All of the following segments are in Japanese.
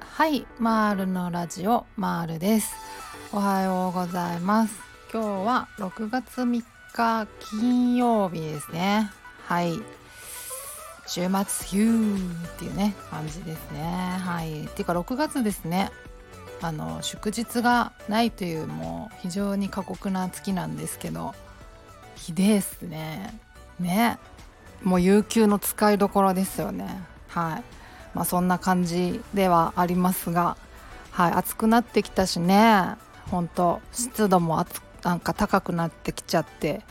はいマールのラジオマールです。おはようございます。今日は6月3日金曜日ですね。はい週末ヒューっていうね感じですね。はいっていうか6月ですね。あの祝日がないというもう非常に過酷な月なんですけどひでえっすね。ね。もう有給の使いどころですよね。はい。まあそんな感じではありますがはい。暑くなってきたしね。ほんと湿度も暑なんか高くなってきちゃって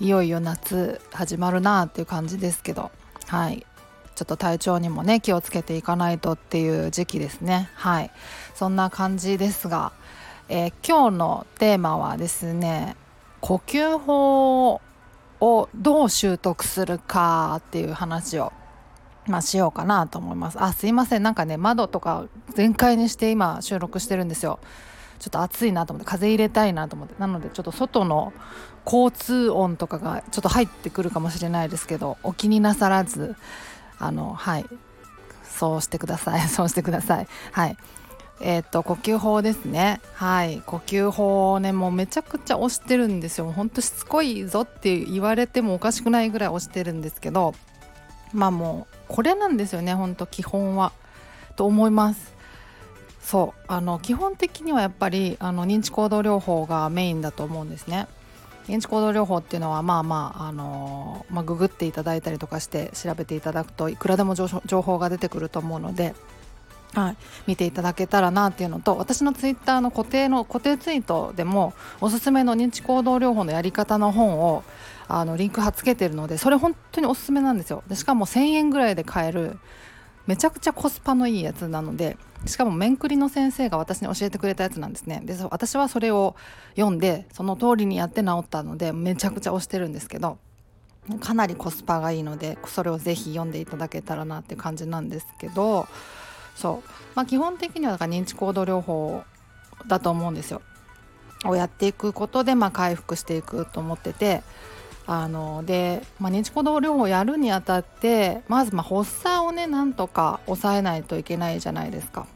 いよいよ夏始まるなっていう感じですけどはい。ちょっと体調にもね気をつけていかないとっていう時期ですね。はい。そんな感じですが、えー、今日のテーマはですね呼吸法をどう習得するかっていう話をまあ、しようかなと思います。あすいません。なんかね窓とか全開にして今収録してるんですよ。ちょっと暑いなと思って風入れたいなと思って。なのでちょっと外の交通音とかがちょっと入ってくるかもしれないですけどお気になさらずあのはい。そうしてください。そうしてください。はい。えっ、ー、と呼吸法ですね。はい。呼吸法をねもうめちゃくちゃ押してるんですよ。ほんとしつこいぞって言われてもおかしくないぐらい押してるんですけどまあもうこれなんですよねほんと基本はと思います。そう。あの基本的にはやっぱりあの認知行動療法がメインだと思うんですね。認知行動療法っていうのはまあまああのまあ、ググっていただいたりとかして調べていただくといくらでも情報が出てくると思うので、はい、見ていただけたらなっていうのと私のツイッターの固定の固定ツイートでもおすすめの認知行動療法のやり方の本をあのリンク貼っつけてるのでそれ本当におすすめなんですよ。でしかも1000円ぐらいで買えるめちゃくちゃコスパのいいやつなのでしかも面くりの先生が私に教えてくれたやつなんですね。で私はそれを読んでその通りにやって治ったのでめちゃくちゃ推してるんですけどかなりコスパがいいのでそれをぜひ読んでいただけたらなって感じなんですけどそう、まあ、基本的にはだから認知行動療法だと思うんですよ。をやっていくことでまあ回復していくと思っててあので、まあ、認知行動療法をやるにあたってまずま発作をねなんとか抑えないといけないじゃないですか。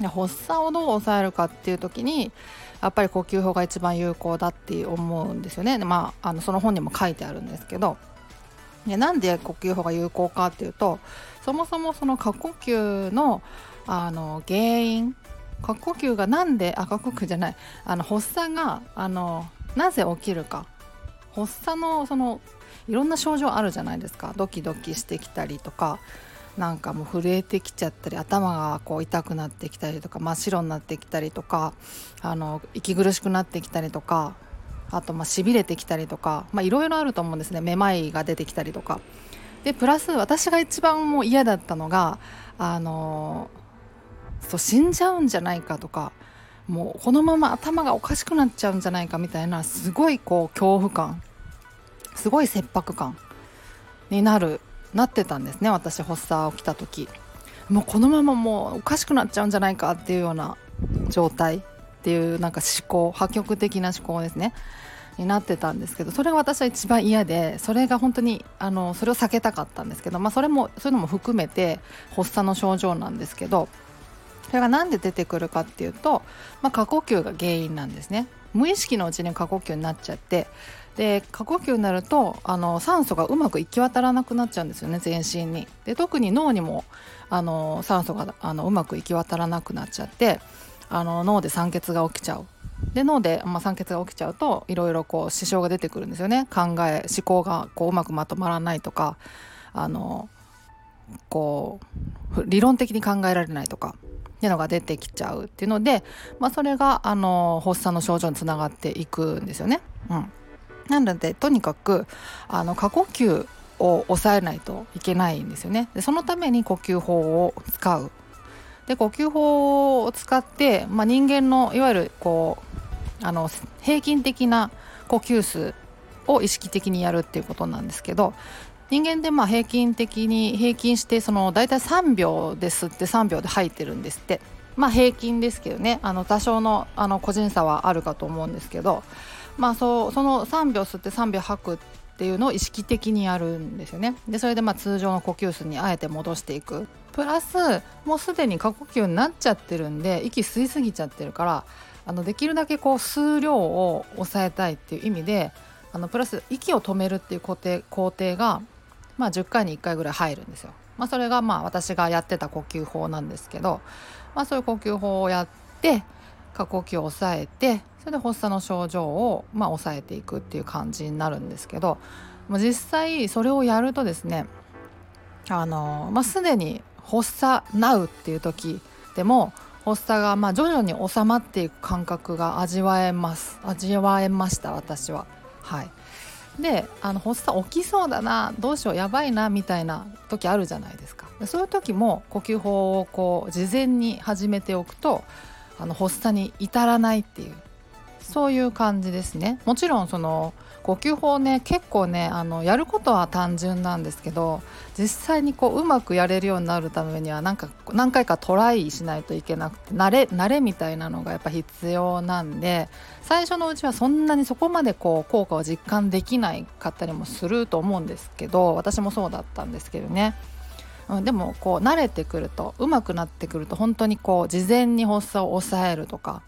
で発作をどう抑えるかっていう時にやっぱり呼吸法が一番有効だって思うんですよね。まあ、あのその本にも書いてあるんですけどでなんで呼吸法が有効かっていうとそもそもその過呼吸のあの原因過呼吸がなんであ過呼吸じゃないあの発作があのなぜ起きるか。発作のそのいろんな症状あるじゃないですか。ドキドキしてきたりとかなんかもう震えてきちゃったり頭がこう痛くなってきたりとか真っ白になってきたりとかあの息苦しくなってきたりとかあとまあ痺れてきたりとかいろいろあると思うんですね。めまいが出てきたりとか。でプラス私が一番もう嫌だったのがあのそう死んじゃうんじゃないかとかもうこのまま頭がおかしくなっちゃうんじゃないかみたいなすごいこう恐怖感すごい切迫感になるなってたんですね私発作起きた時。もうこのままもうおかしくなっちゃうんじゃないかっていうような状態っていうなんか思考破局的な思考ですね。になってたんですけどそれが私は一番嫌でそれが本当にあのそれを避けたかったんですけど、まあ、それもそういうのも含めて発作の症状なんですけどそれが何で出てくるかっていうと、まあ、過呼吸が原因なんですね。無意識のうちに過呼吸になっちゃってで過呼吸になるとあの酸素がうまく行き渡らなくなっちゃうんですよね全身に。で特に脳にもあの酸素があのうまく行き渡らなくなっちゃってあの脳で酸欠が起きちゃうで脳で、まあ、酸欠が起きちゃうといろいろこう支障が出てくるんですよね考え思考がこううまくまとまらないとかあのこう理論的に考えられないとかっていうのが出てきちゃうっていうので、まあ、それがあの発作の症状につながっていくんですよね。うん、なのでとにかくあの過呼吸を抑えないといけないんですよね。でそのために呼吸法を使う。で呼吸法を使って、まあ、人間のいわゆるこうあの平均的な呼吸数を意識的にやるっていうことなんですけど人間でまあ平均的に平均してその大体3秒で吸って3秒で吐いてるんですって。まあ平均ですけどねあの多少のあの個人差はあるかと思うんですけどまあそその3秒吸って3秒吐くっっていうのを意識的にやるんですよね。でそれでまあ通常の呼吸数にあえて戻していくプラスもうすでに過呼吸になっちゃってるんで息吸いすぎちゃってるからあのできるだけこう数量を抑えたいっていう意味であのプラス息を止めるっていう工程工程が、まあ、10回に1回ぐらい入るんですよ。まあ、それがまあ私がやってた呼吸法なんですけど、まあ、そういう呼吸法をやって過呼吸を抑えてそれで発作の症状をまあ抑えていくっていう感じになるんですけど実際それをやるとですねあの、まあ、すでに発作なうっていう時でも発作がまあ徐々に収まっていく感覚が味わえます。味わえました私は。はい。であの発作起きそうだなどうしようやばいなみたいな時あるじゃないですか。そういう時も呼吸法をこう事前に始めておくとあの発作に至らないっていうそういう感じですねもちろんその呼吸法ね結構ねあのやることは単純なんですけど実際にこううまくやれるようになるためにはなんか何回かトライしないといけなくて慣れ慣れみたいなのがやっぱ必要なんで最初のうちはそんなにそこまでこう効果を実感できないかったりもすると思うんですけど私もそうだったんですけどね。うん、でもこう慣れてくると上手くなってくると本当にこう事前に発作を抑えるとか。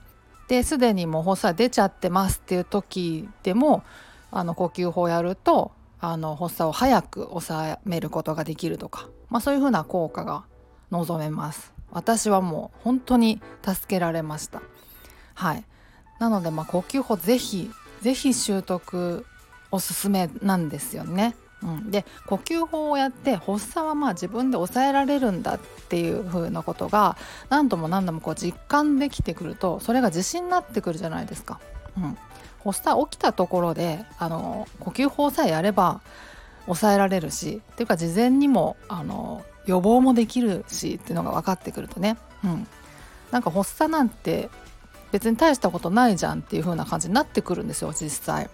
ですでにもう発作出ちゃってますっていう時でもあの呼吸法やるとあの発作を早く抑めることができるとか、まあ、そういうふうな効果が望めます。私はもう本当に助けられました。はい。なのでまあ呼吸法ぜひぜひ習得おすすめなんですよね。うん、で呼吸法をやって発作はまあ自分で抑えられるんだっていう風なことが何度も何度もこう実感できてくるとそれが自信になってくるじゃないですか。うん、発作起きたところであの呼吸法さえやれば抑えられるしっていうか事前にもあの予防もできるしっていうのが分かってくるとね、うん、なんか発作なんて別に大したことないじゃんっていう風な感じになってくるんですよ実際。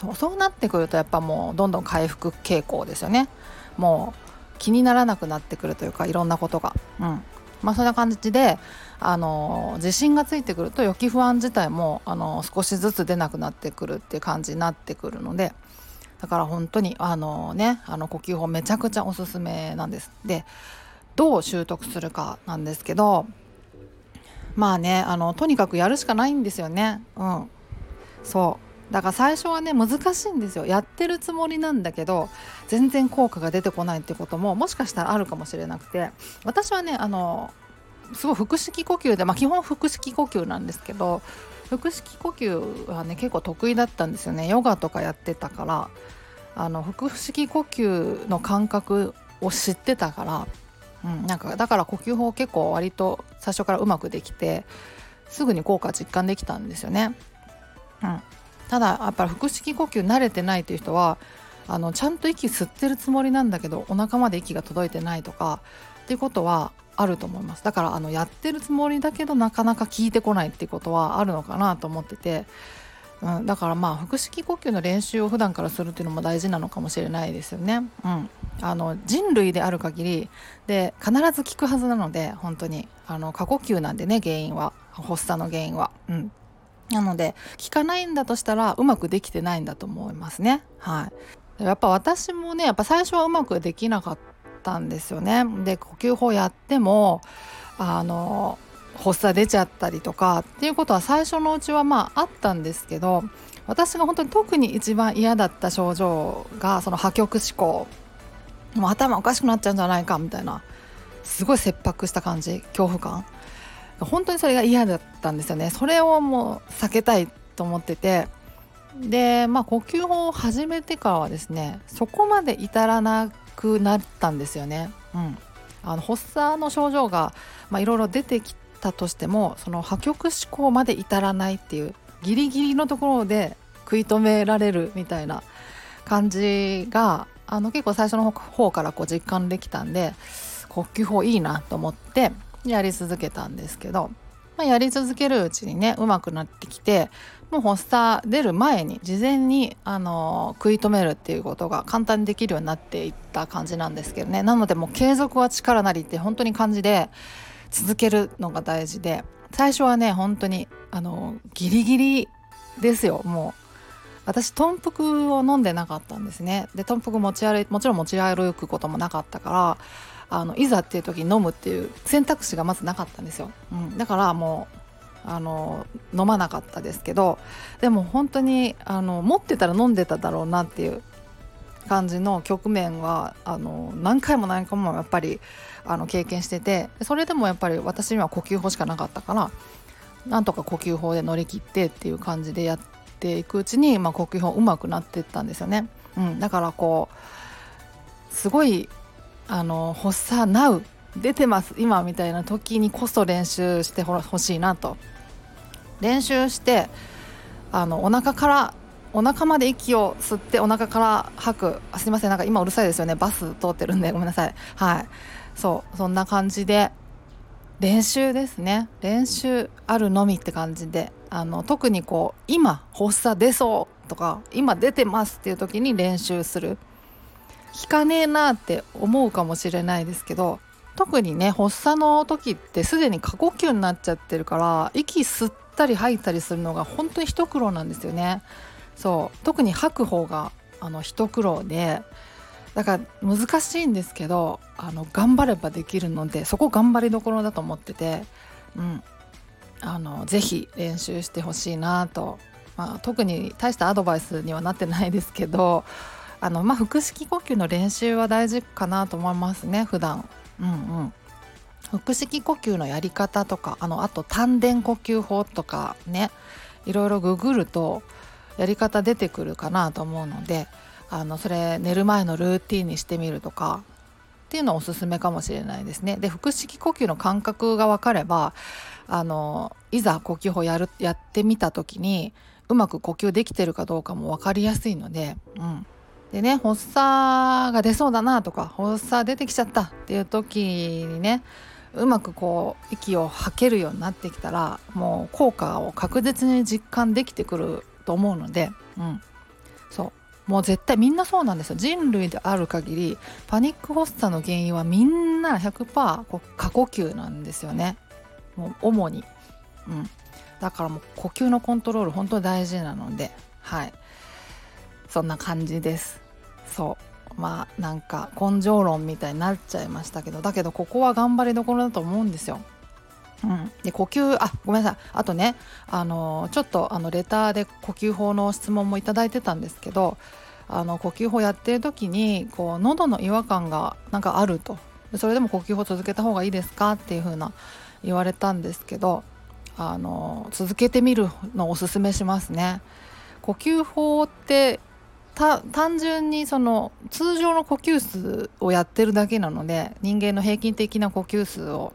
そうそうなってくるとやっぱもうどんどん回復傾向ですよね。もう気にならなくなってくるというかいろんなことが。うん。まあそんな感じであの自信がついてくると予期不安自体もあの少しずつ出なくなってくるっていう感じになってくるのでだから本当にあのねあの呼吸法めちゃくちゃおすすめなんです。でどう習得するかなんですけどまあねあのとにかくやるしかないんですよね。うん、そう。だから最初はね難しいんですよ。やってるつもりなんだけど全然効果が出てこないってことももしかしたらあるかもしれなくて。私はねあのすごい腹式呼吸で、まあ、基本腹式呼吸なんですけど腹式呼吸はね結構得意だったんですよね。ヨガとかやってたから。あの腹式呼吸の感覚を知ってたから、うん、なんかだから呼吸法結構割と最初からうまくできてすぐに効果実感できたんですよね。うん、ただやっぱり腹式呼吸慣れてないという人はあのちゃんと息吸ってるつもりなんだけどお腹まで息が届いてないとかっていうことはあると思います。だからあのやってるつもりだけどなかなか効いてこないっていうことはあるのかなと思ってて、うん、だからまあ腹式呼吸の練習を普段からするっていうのも大事なのかもしれないですよね。うん、あの人類である限りで必ず効くはずなので本当に。あの過呼吸なんでね原因は。発作の原因は。うん。なので効かないんだとしたらうまくできてないんだと思いますね。はい、やっぱ私もねやっぱ最初はうまくできなかっったんですよね。で呼吸法やってもあの発作出ちゃったりとかっていうことは最初のうちはまああったんですけど私が本当に特に一番嫌だった症状がその破局思考もう頭おかしくなっちゃうんじゃないかみたいなすごい切迫した感じ恐怖感本当にそれが嫌だったんですよね。それをもう避けたいと思ってて。でまあ呼吸法を始めてからはですねそこまで至らなくなったんですよね。うん、あの発作の症状がいろいろ出てきたとしてもその破局思考まで至らないっていうギリギリのところで食い止められるみたいな感じがあの結構最初の方からこう実感できたんで呼吸法いいなと思ってやり続けたんですけど、まあ、やり続けるうちにねうまくなってきてもう発作出る前に事前にあの食い止めるっていうことが簡単にできるようになっていった感じなんですけどね。なのでもう継続は力なりって本当に感じで続けるのが大事で最初はね本当にあのギリギリですよ。もう私豚腹を飲んでなかったんですね。で豚腹持ち歩いもちろん持ち歩くこともなかったからあのいざっていう時に飲むっていう選択肢がまずなかったんですよ、うん、だからもうあの飲まなかったですけどでも本当にあの持ってたら飲んでただろうなっていう感じの局面はあの何回も何回もやっぱりあの経験しててそれでもやっぱり私には呼吸法しかなかったからなんとか呼吸法で乗り切ってっていう感じでやっていくうちに、まあ、呼吸法うまくなっていったんですよね。うん、だからこうすごいあの発作ナウ出てます今みたいな時にこそ練習してほしいなと。練習してあのお腹からお腹まで息を吸ってお腹から吐く。あすいませんなんか今うるさいですよね。バス通ってるんでごめんなさい。はい。そうそんな感じで練習ですね。練習あるのみって感じであの特にこう今発作出そうとか今出てますっていう時に練習する。効かねえなって思うかもしれないですけど特にね発作の時ってすでに過呼吸になっちゃってるから息吸ったり吐いたりするのが本当に一苦労なんですよね。そう。特に吐く方があの一苦労でだから難しいんですけどあの頑張ればできるのでそこ頑張りどころだと思ってて、うん、あのぜひ練習してほしいなと、まあ、特に大したアドバイスにはなってないですけどあの、まあ、腹式呼吸の練習は大事かなと思いますね普段。うんうん。腹式呼吸のやり方とかあのあと丹田呼吸法とかね。いろいろググるとやり方出てくるかなと思うのであのそれ寝る前のルーティンにしてみるとかっていうのおすすめかもしれないですね。で腹式呼吸の感覚が分かればあのいざ呼吸法やるやってみた時にうまく呼吸できてるかどうかも分かりやすいので、うん、でね発作が出そうだなとか発作出てきちゃったっていう時にねうまくこう息を吐けるようになってきたらもう効果を確実に実感できてくると思うので、うん、そう。もう絶対みんなそうなんですよ。人類である限りパニック発作の原因はみんな100%こう過呼吸なんですよね。もう主に、うん、だからもう呼吸のコントロール本当に大事なのではい。そんな感じです。そう。まあなんか根性論みたいになっちゃいましたけどだけどここは頑張りどころだと思うんですよ。うん、で呼吸あごめんなさい。あとねあのちょっとあのレターで呼吸法の質問もいただいてたんですけどあの呼吸法やってる時にこう喉の違和感がなんかあると。それでも呼吸法続けた方がいいですかっていう風な言われたんですけどあの続けてみるのをおすすめしますね。呼吸法って単純にその通常の呼吸数をやってるだけなので人間の平均的な呼吸数を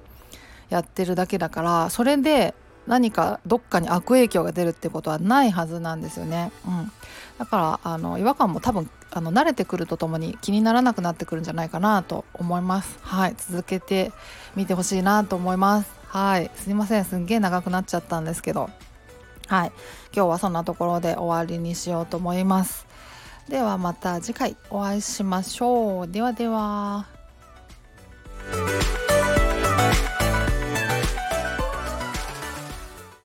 やってるだけだからそれで何かどっかに悪影響が出るってことはないはずなんですよね。うん、だからあの違和感も多分あの慣れてくるとともに気にならなくなってくるんじゃないかなと思います。はい、続けてみてほしいなと思います。はい、すいません、すんげえ長くなっちゃったんですけど、はい、今日はそんなところで終わりにしようと思います。ではまた次回お会いしましょう。ではでは。